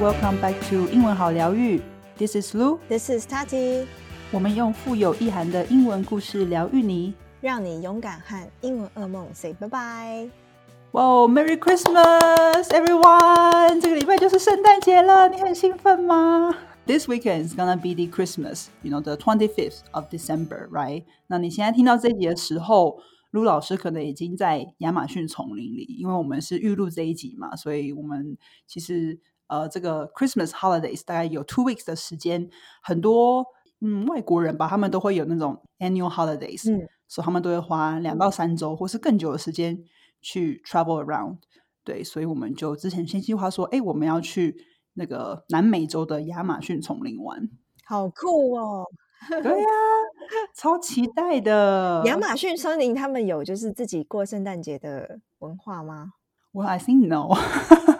welcome back to 英文好疗愈。This is Lu. This is Tati. 我们用富有意涵的英文故事疗愈你，让你勇敢和英文噩梦 say 拜拜。哇，Merry Christmas, everyone！这个礼拜就是圣诞节了，你很兴奋吗？This weekend is gonna be the Christmas, you know, the twenty fifth of December, right? 那你现在听到这一集的时候，卢老师可能已经在亚马逊丛林里，因为我们是预录这一集嘛，所以我们其实呃，这个 Christmas holidays 大概有 two weeks 的时间，很多嗯外国人吧，他们都会有那种 annual holidays，嗯，所以他们都会花两到三周或是更久的时间去 travel around。对，所以我们就之前先计划说，哎，我们要去那个南美洲的亚马逊丛林玩，好酷哦！对呀、超期待的。亚马逊森林他们有就是自己过圣诞节的文化吗 Well, I think no.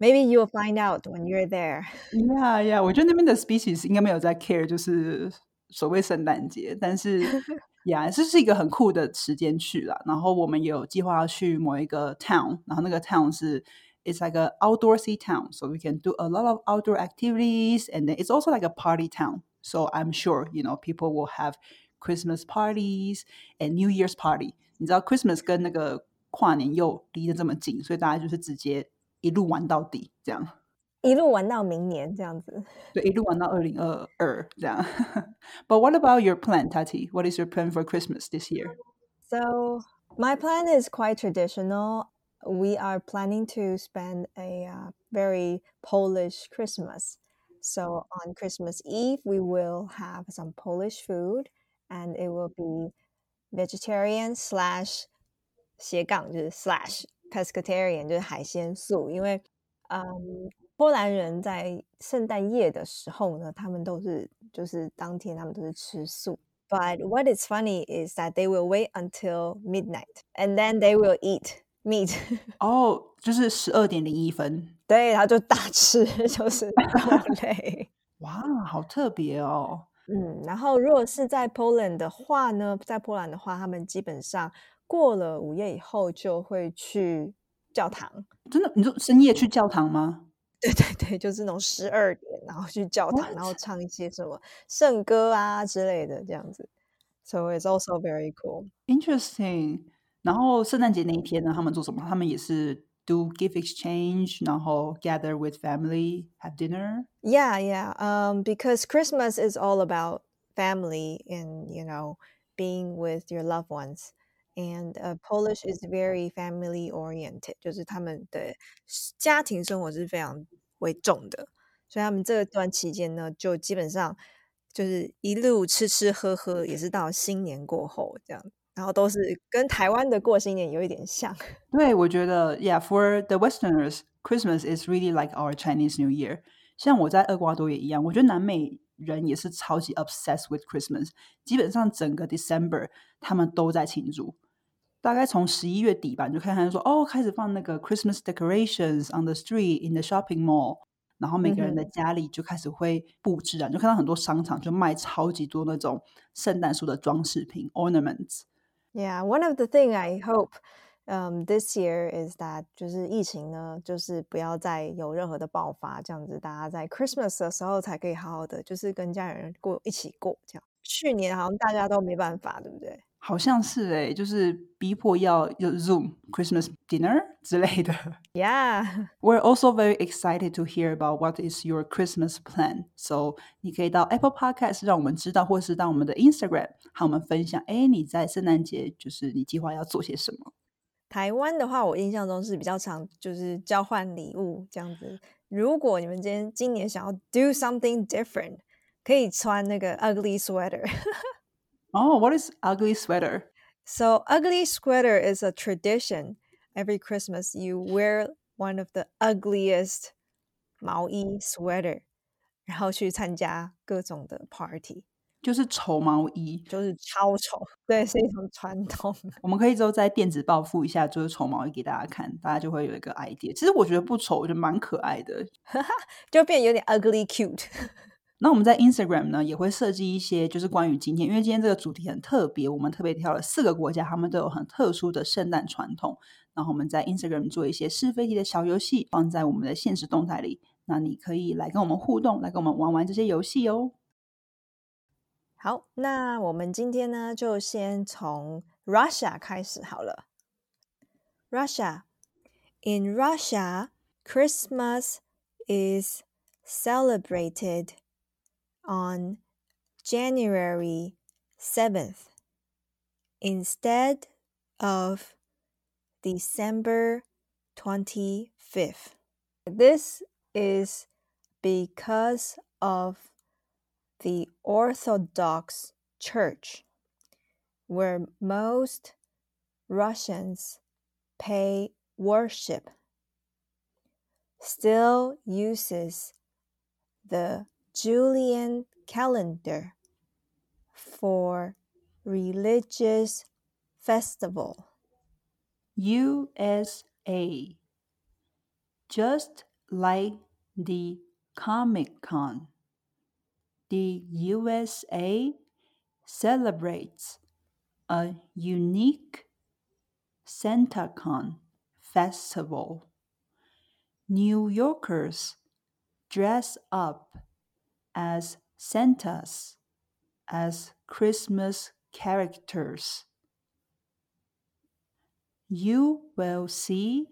？Maybe you will find out when you're there. Yeah, yeah，我觉得那边的 species 应该没有在 care，就是所谓圣诞节，但是呀，这是一个很酷的时间去啦。然后我们也有计划要去某一个 town，然后那个 town 是 it's like a outdoorsy town, so we can do a lot of outdoor activities, and then it's also like a party town. So I'm sure you know people will have Christmas parties and New Year's party. 你知道 Christmas 跟那个跨年又离得这么近，所以大家就是直接 一路玩到底这样。一路玩到明年这样子。对，一路玩到二零二二这样。But what about your plan, Tati? What is your plan for Christmas this year? So my plan is quite traditional. We are planning to spend a uh, very Polish Christmas. So on Christmas Eve, we will have some Polish food, and it will be vegetarian slash 斜杠就是 slash pescatarian 就是海鲜素，因为嗯，波兰人在圣诞夜的时候呢，他们都是就是当天他们都是吃素。But what is funny is that they will wait until midnight and then they will eat meat 哦，就是十二点零一分。对，然后就大吃，就是肉类。哇，好特别哦！嗯，然后如果是在 Poland 的话呢，在波兰的话，他们基本上过了午夜以后就会去教堂。真的，你说深夜去教堂吗？对对对，就是那种十二点，然后去教堂，然后唱一些什么圣歌啊之类的这样子。So it's also very cool. Interesting。然后圣诞节那一天呢，他们做什么？他们也是 do gift exchange，然后 gather with family, have dinner。Yeah, yeah. Um, because Christmas is all about family and you know being with your loved ones. And uh, Polish is very family oriented，就是他们的家庭生活是非常为重的，所以他们这段期间呢，就基本上就是一路吃吃喝喝，也是到新年过后这样，然后都是跟台湾的过新年有一点像。对，我觉得，Yeah，for the Westerners, Christmas is really like our Chinese New Year。像我在厄瓜多也一样，我觉得南美 人也是超级 obsessed with Christmas，基本上整个 December 他们都在庆祝。大概从十一月底吧，你就看看说，哦，开始放那个 Christmas decorations on the street in the shopping mall，然后每个人的家里就开始会布置啊，你就看到很多商场就卖超级多那种圣诞树的装饰品 ornaments。 Yeah, one of the thing I hope um this year is that 就是疫情呢，就是不要再有任何的爆发，这样子大家在 Christmas 的时候才可以好好的，就是跟家人过一起过这样。去年好像大家都没办法，对不对？好像是诶，就是逼迫要有 Zoom Christmas dinner 之类的。Yeah, We're also very excited to hear about what is your Christmas plan. So 你可以到 Apple Podcast 让我们知道，或是到我们的 Instagram 和我们分享。哎，你在圣诞节就是你计划要做些什么？台湾的话，我印象中是比较常就是交换礼物这样子。如果你们今天今年想要 do something different，可以穿那个 ugly sweater。哦、w h a t is ugly sweater? So, ugly sweater is a tradition. Every Christmas, you wear one of the ugliest 毛衣 sweater，然后去参加各种的 party，就是丑毛衣。就是超丑。对，是一种传统。我们可以之后在电子报附一下，就是丑毛衣给大家看，大家就会有一个 idea。其实我觉得不丑，我觉得蛮可爱的。就变有点 ugly cute。那我们在 Instagram 呢也会设计一些，就是关于今天，因为今天这个主题很特别，我们特别挑了四个国家，他们都有很特殊的圣诞传统。然后我们在 Instagram 做一些是非题的小游戏，放在我们的现实动态里，那你可以来跟我们互动，来跟我们玩玩这些游戏哦。好，那我们今天呢，就先从 Russia 开始好了。Russia. In Russia, Christmas is celebrated on January 7th instead of December 25th. This is because of the Orthodox Church, where most Russians pay worship, still uses the Julian calendar for religious festival. USA. Just like the Comic Con, the USA celebrates a unique SantaCon festival. New Yorkers dress up as Santas, as Christmas characters. You will see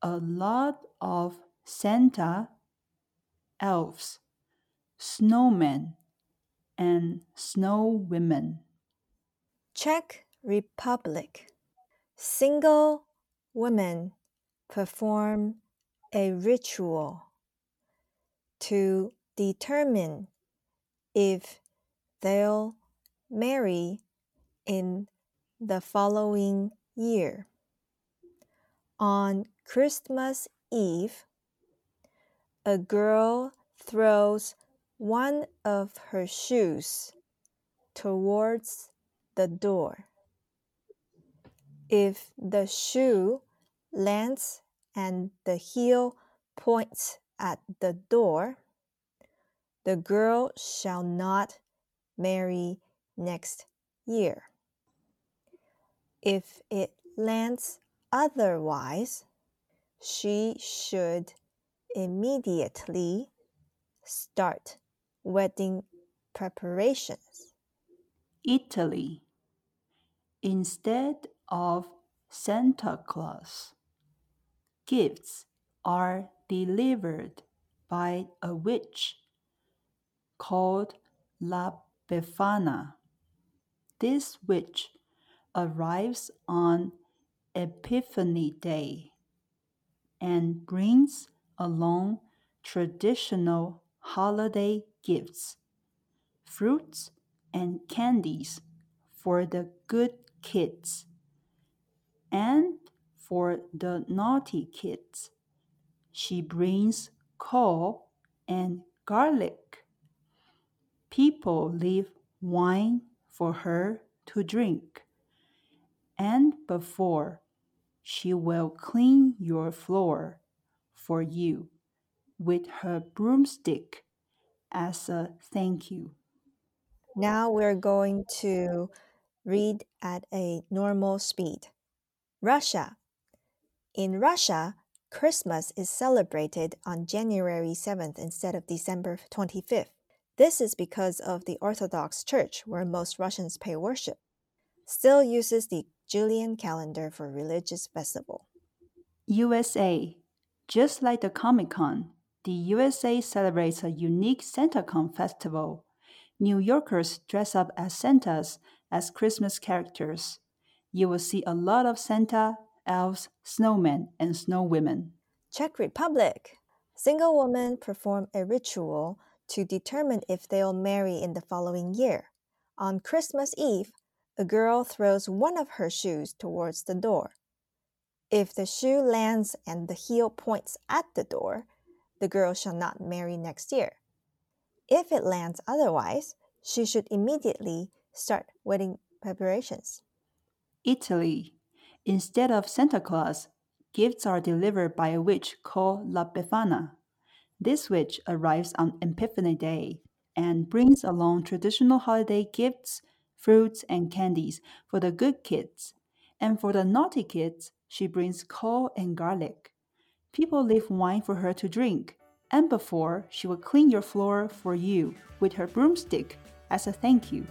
a lot of Santa, elves, snowmen, and snow women. Czech Republic. Single women perform a ritual to determine if they'll marry in the following year. On Christmas Eve, a girl throws one of her shoes towards the door. If the shoe lands and the heel points at the door, the girl shall not marry next year. If it lands otherwise, she should immediately start wedding preparations. Italy. Instead of Santa Claus, gifts are delivered by a witch called La Befana. This witch arrives on Epiphany Day and brings along traditional holiday gifts, fruits, and candies for the good kids. And for the naughty kids, she brings coal and garlic. People leave wine for her to drink. And before, she will clean your floor for you with her broomstick as a thank you. Now we're going to read at a normal speed. Russia. In Russia, Christmas is celebrated on January 7th instead of December 25th. This is because of the Orthodox Church, where most Russians pay worship, still uses the Julian calendar for religious festival. USA. Just like the Comic Con, the USA celebrates a unique SantaCon festival. New Yorkers dress up as Santas as Christmas characters. You will see a lot of Santa, elves, snowmen, and snow women. Czech Republic. Single women perform a ritual to determine if they'll marry in the following year. On Christmas Eve, a girl throws one of her shoes towards the door. If the shoe lands and the heel points at the door, the girl shall not marry next year. If it lands otherwise, she should immediately start wedding preparations. Italy. Instead of Santa Claus, gifts are delivered by a witch called La Befana. This witch arrives on Epiphany Day and brings along traditional holiday gifts, fruits, and candies for the good kids. And for the naughty kids, she brings coal and garlic. People leave wine for her to drink. and before she would clean your floor for you with her broomstick as a thank you.